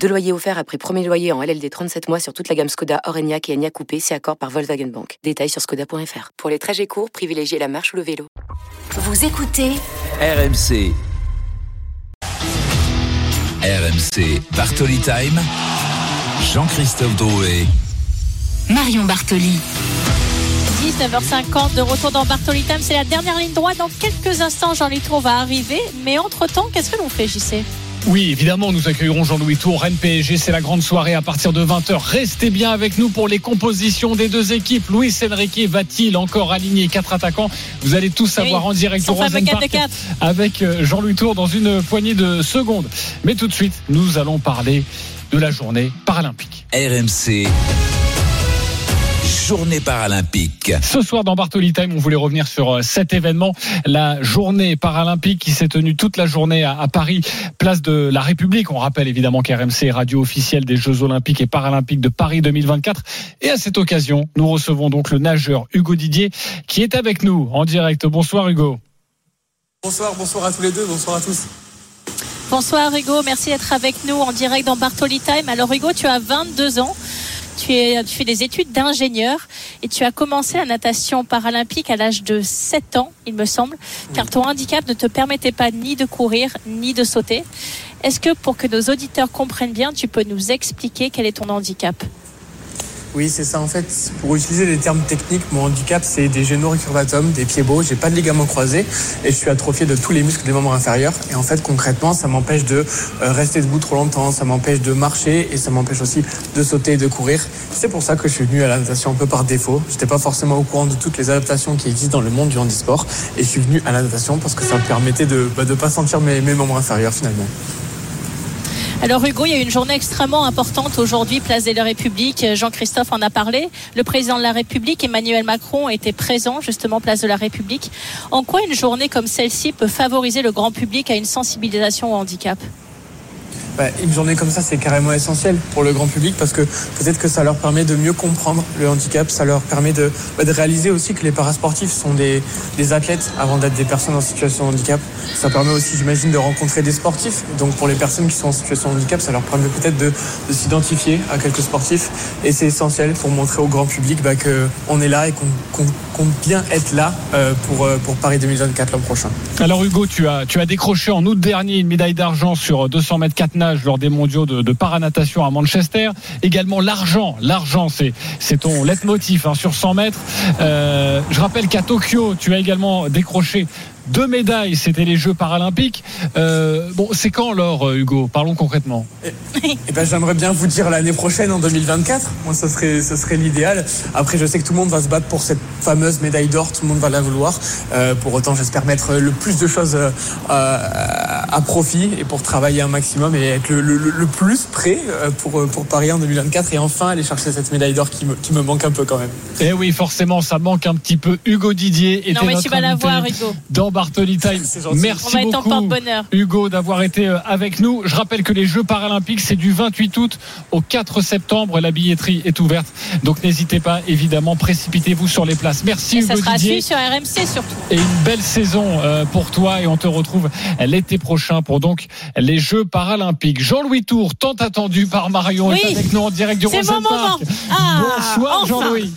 Deux loyers offerts après premier loyer en LLD 37 mois sur toute la gamme Skoda, Orenia et Enya Coupé, c'est accord par Volkswagen Bank. Détails sur skoda.fr. Pour les trajets courts, privilégiez la marche ou le vélo. Vous écoutez RMC. RMC Bartoli Time. Jean-Christophe Drouet. Marion Bartoli. 19h50 de retour dans Bartoli Time. C'est la dernière ligne droite. Dans quelques instants, Jean-Louis Tour va arriver. Mais entre-temps, qu'est-ce que l'on fait, JC oui, évidemment, nous accueillerons Jean-Louis Tour, Rennes PSG, c'est la grande soirée à partir de 20h. Restez bien avec nous pour les compositions des deux équipes. Luis Enrique va-t-il encore aligner quatre attaquants? Vous allez tout savoir en direct au avec euh, Jean-Louis Tour dans une poignée de secondes. Mais tout de suite, nous allons parler de la journée paralympique. RMC journée paralympique. Ce soir dans Bartoli Time, on voulait revenir sur euh, cet événement, la journée paralympique qui s'est tenue toute la journée à, Paris, place de la République. On rappelle évidemment qu'RMC est radio officielle des Jeux Olympiques et Paralympiques de Paris 2024. Et à cette occasion, nous recevons donc le nageur Hugo Didier qui est avec nous en direct. Bonsoir Hugo. Bonsoir, bonsoir à tous les deux, bonsoir à tous. Bonsoir Hugo, merci d'être avec nous en direct dans Bartoli Time. Alors Hugo, tu as 22 ans. Tu, es, tu fais des études d'ingénieur et tu as commencé la natation paralympique à l'âge de 7 ans, il me semble, car ton handicap ne te permettait pas ni de courir ni de sauter. Est-ce que pour que nos auditeurs comprennent bien, tu peux nous expliquer quel est ton handicap? Oui, c'est ça. En fait, pour utiliser les termes techniques, mon handicap, c'est des genoux récurvatum, des pieds beaux. J'ai pas de ligaments croisés et je suis atrophié de tous les muscles des membres inférieurs. Et en fait, concrètement, ça m'empêche de euh, rester debout trop longtemps, ça m'empêche de marcher et ça m'empêche aussi de sauter et de courir. C'est pour ça que je suis venu à la natation un peu par défaut. J'étais pas forcément au courant de toutes les adaptations qui existent dans le monde du handisport et je suis venu à la natation parce que ça me permettait de ne bah, pas sentir mes membres inférieurs finalement. Alors Hugo, il y a une journée extrêmement importante aujourd'hui, place de la République. Jean-Christophe en a parlé. Le président de la République, Emmanuel Macron, était présent justement place de la République. En quoi une journée comme celle-ci peut favoriser le grand public à une sensibilisation au handicap? Bah, une journée comme ça, c'est carrément essentiel pour le grand public parce que peut-être que ça leur permet de mieux comprendre le handicap, ça leur permet de, bah, réaliser aussi que les parasportifs sont des, athlètes avant d'être des personnes en situation de handicap. Ça permet aussi, j'imagine, de rencontrer des sportifs. Donc pour les personnes qui sont en situation de handicap, ça leur permet peut-être de, de s'identifier à quelques sportifs. Et c'est essentiel pour montrer au grand public bah, qu'on est là et qu'on compte bien être là euh, pour, euh, pour Paris 2024 l'an prochain. Alors Hugo, tu as, tu as décroché en août dernier une médaille d'argent sur 200 mètres 4 lors des mondiaux de, paranatation à Manchester. Également l'argent. L'argent, c'est, c'est ton leitmotiv hein, sur 100 mètres. Euh, je rappelle qu'à Tokyo, tu as également décroché deux médailles, c'était les Jeux paralympiques. Euh, bon, c'est quand alors, euh, Hugo? Parlons concrètement. Eh, eh ben, j'aimerais bien vous dire l'année prochaine, en 2024. Moi, ce serait, ce serait l'idéal. Après, je sais que tout le monde va se battre pour cette fameuse médaille d'or. Tout le monde va la vouloir. Euh, pour autant, j'espère mettre le plus de choses à profit et pour travailler un maximum et être le, plus prêt pour, pour Paris en 2024 et enfin aller chercher cette médaille d'or qui me, qui me manque un peu quand même. Eh oui, forcément, ça manque un petit peu. Hugo Didier était non, mais tu vas la voir, Hugo. Dans Bartoli Time. Merci beaucoup, Hugo, d'avoir été euh, avec nous. Je rappelle que les Jeux paralympiques, c'est du 28 août au 4 septembre. La billetterie est ouverte. Donc n'hésitez pas, évidemment, précipitez-vous sur les places. Merci, et Hugo ça sera Didier. sur RMC surtout. Et une belle saison euh, pour toi. Et on te retrouve l'été prochain pour donc les Jeux paralympiques. Jean-Louis Tour, tant attendu par Marion, est avec nous en direct du Rosen Park. Ah, Bonsoir, Jean-Louis.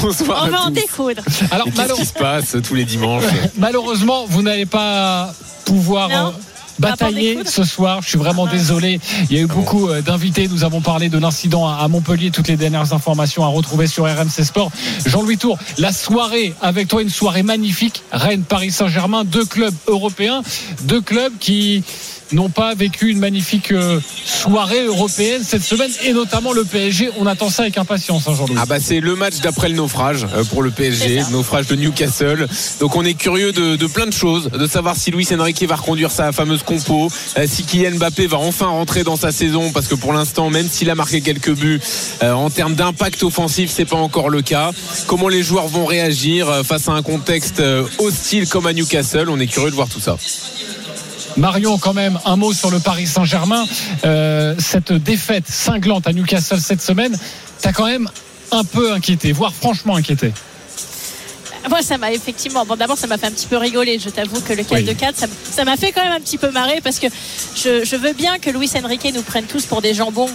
Bonsoir On va en découdre. Alors, qu'est-ce qui se passe tous les dimanches Malheureusement, vous n'allez pas pouvoir. Euh, batailler ce soir. Je suis vraiment désolé. Il y a eu beaucoup euh, d'invités. Nous avons parlé de l'incident à Montpellier. Toutes les dernières informations à retrouver sur RMC Sport. Jean-Louis Tour, la soirée avec toi, une soirée magnifique. Rennes, Paris Saint-Germain, deux clubs européens, deux clubs qui n'ont pas vécu une magnifique euh, soirée européenne cette semaine et notamment le PSG. On attend ça avec impatience, hein, Jean-Louis. Ah bah c'est le match d'après le naufrage euh, pour le PSG, le naufrage de Newcastle. Donc on est curieux de, de, plein de choses, de savoir si Luis Enrique va reconduire sa fameuse compo, euh, si Kylian Mbappé va enfin rentrer dans sa saison, parce que pour l'instant, même s'il a marqué quelques buts, en termes d'impact offensif, c'est pas encore le cas. Comment les joueurs vont réagir face à un contexte hostile comme à Newcastle? On est curieux de voir tout ça. Marion, quand même, un mot sur le Paris Saint-Germain. Euh, cette défaite cinglante à Newcastle cette semaine, t'as quand même un peu inquiété, voire franchement inquiété. Moi, ça m'a effectivement. Bon, d'abord, ça m'a fait un petit peu rigoler. Je t'avoue que le 4 de 4, ça m'a fait quand même un petit peu marrer parce que je, veux bien que Luis Enrique nous prenne tous pour des jambons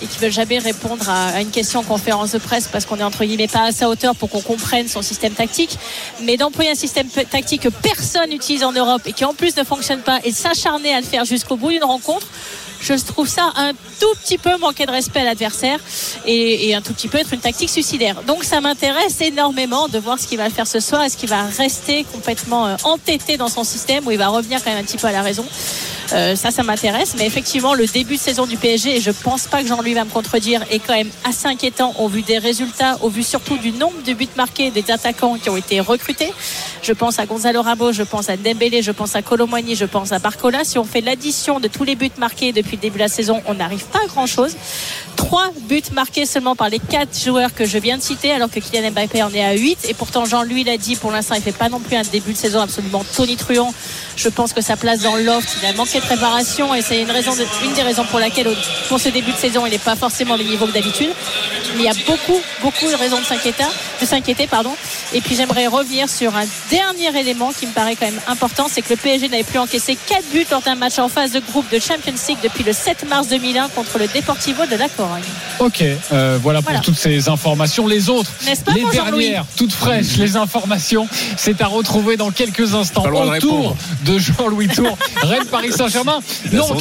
et qu'il veut jamais répondre à, une question en conférence de presse parce qu'on est entre guillemets pas à sa hauteur pour qu'on comprenne son système tactique. Mais d'employer un système tactique que personne n'utilise en Europe et qui en plus ne fonctionne pas et s'acharner à le faire jusqu'au bout d'une rencontre, je trouve ça un tout petit peu manquer de respect à l'adversaire et, un tout petit peu être une tactique suicidaire. Donc ça m'intéresse énormément de voir ce qu'il va faire ce soir. Est-ce qu'il va rester complètement euh, entêté dans son système ou il va revenir quand même un petit peu à la raison? Euh, ça, ça m'intéresse. Mais effectivement, le début de saison du PSG, et je pense pas que Jean-Louis va me contredire, est quand même assez inquiétant au vu des résultats, au vu surtout du nombre de buts marqués des attaquants qui ont été recrutés. Je pense à Gonzalo Ramos, je pense à Dembélé, je pense à Colomboigny, je pense à Barcola. Si on fait l'addition de tous les buts marqués depuis le début de la saison, on n'arrive pas à grand chose. Trois buts marqués seulement par les quatre joueurs que je viens de citer, alors que Kylian Mbappé en est à 8. Et pourtant, Jean-Louis l'a dit, pour l'instant, il fait pas non plus un début de saison absolument tonitruant. Je pense que sa place dans loft, il a préparation et c'est une, des raisons pour laquelle, pour ce début de saison, il n'est pas forcément au niveau d'habitude. Il y a beaucoup, beaucoup de raisons de s'inquiéter, de s'inquiéter, pardon. Et puis j'aimerais revenir sur un dernier élément qui me paraît quand même important, c'est que le PSG n'avait plus encaissé 4 buts lors d'un match en phase de groupe de Champions League depuis le 7 mars 2001 contre le Deportivo de la Corogne. Ok, euh, voilà pour toutes ces informations. Les autres, les dernières, toutes fraîches, les informations, c'est à retrouver dans quelques instants autour de Jean-Louis Tour, Rennes Paris Saint-Germain. Non,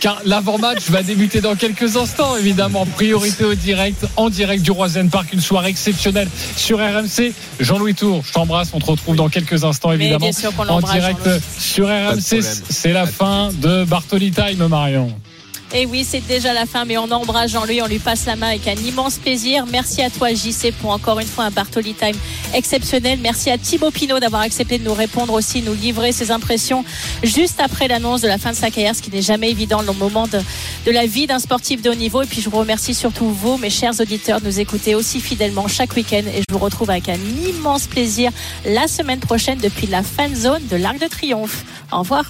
car, l'avant-match va débuter dans quelques instants, évidemment. Priorité au direct, en direct du Roisen Park, une soirée exceptionnelle sur RMC. Jean-Louis Tour, je t'embrasse. On te retrouve dans quelques instants, évidemment. en direct sur RMC. C'est la fin de Bartoli Time, Marion. Et oui, c'est déjà la fin, mais on embrasse Jean-Louis, on lui passe la main avec un immense plaisir. Merci à toi, JC, pour encore une fois un Bartoli Time exceptionnel. Merci à Thibaut Pinot d'avoir accepté de nous répondre aussi, nous livrer ses impressions juste après l'annonce de la fin de sa carrière, ce qui n'est jamais évident dans le moment de, de la vie d'un sportif de haut niveau. Et puis, je vous remercie surtout vous, mes chers auditeurs, de nous écouter aussi fidèlement chaque week-end. Et je vous retrouve avec un immense plaisir la semaine prochaine depuis la fan zone de l'Arc de Triomphe. Au revoir.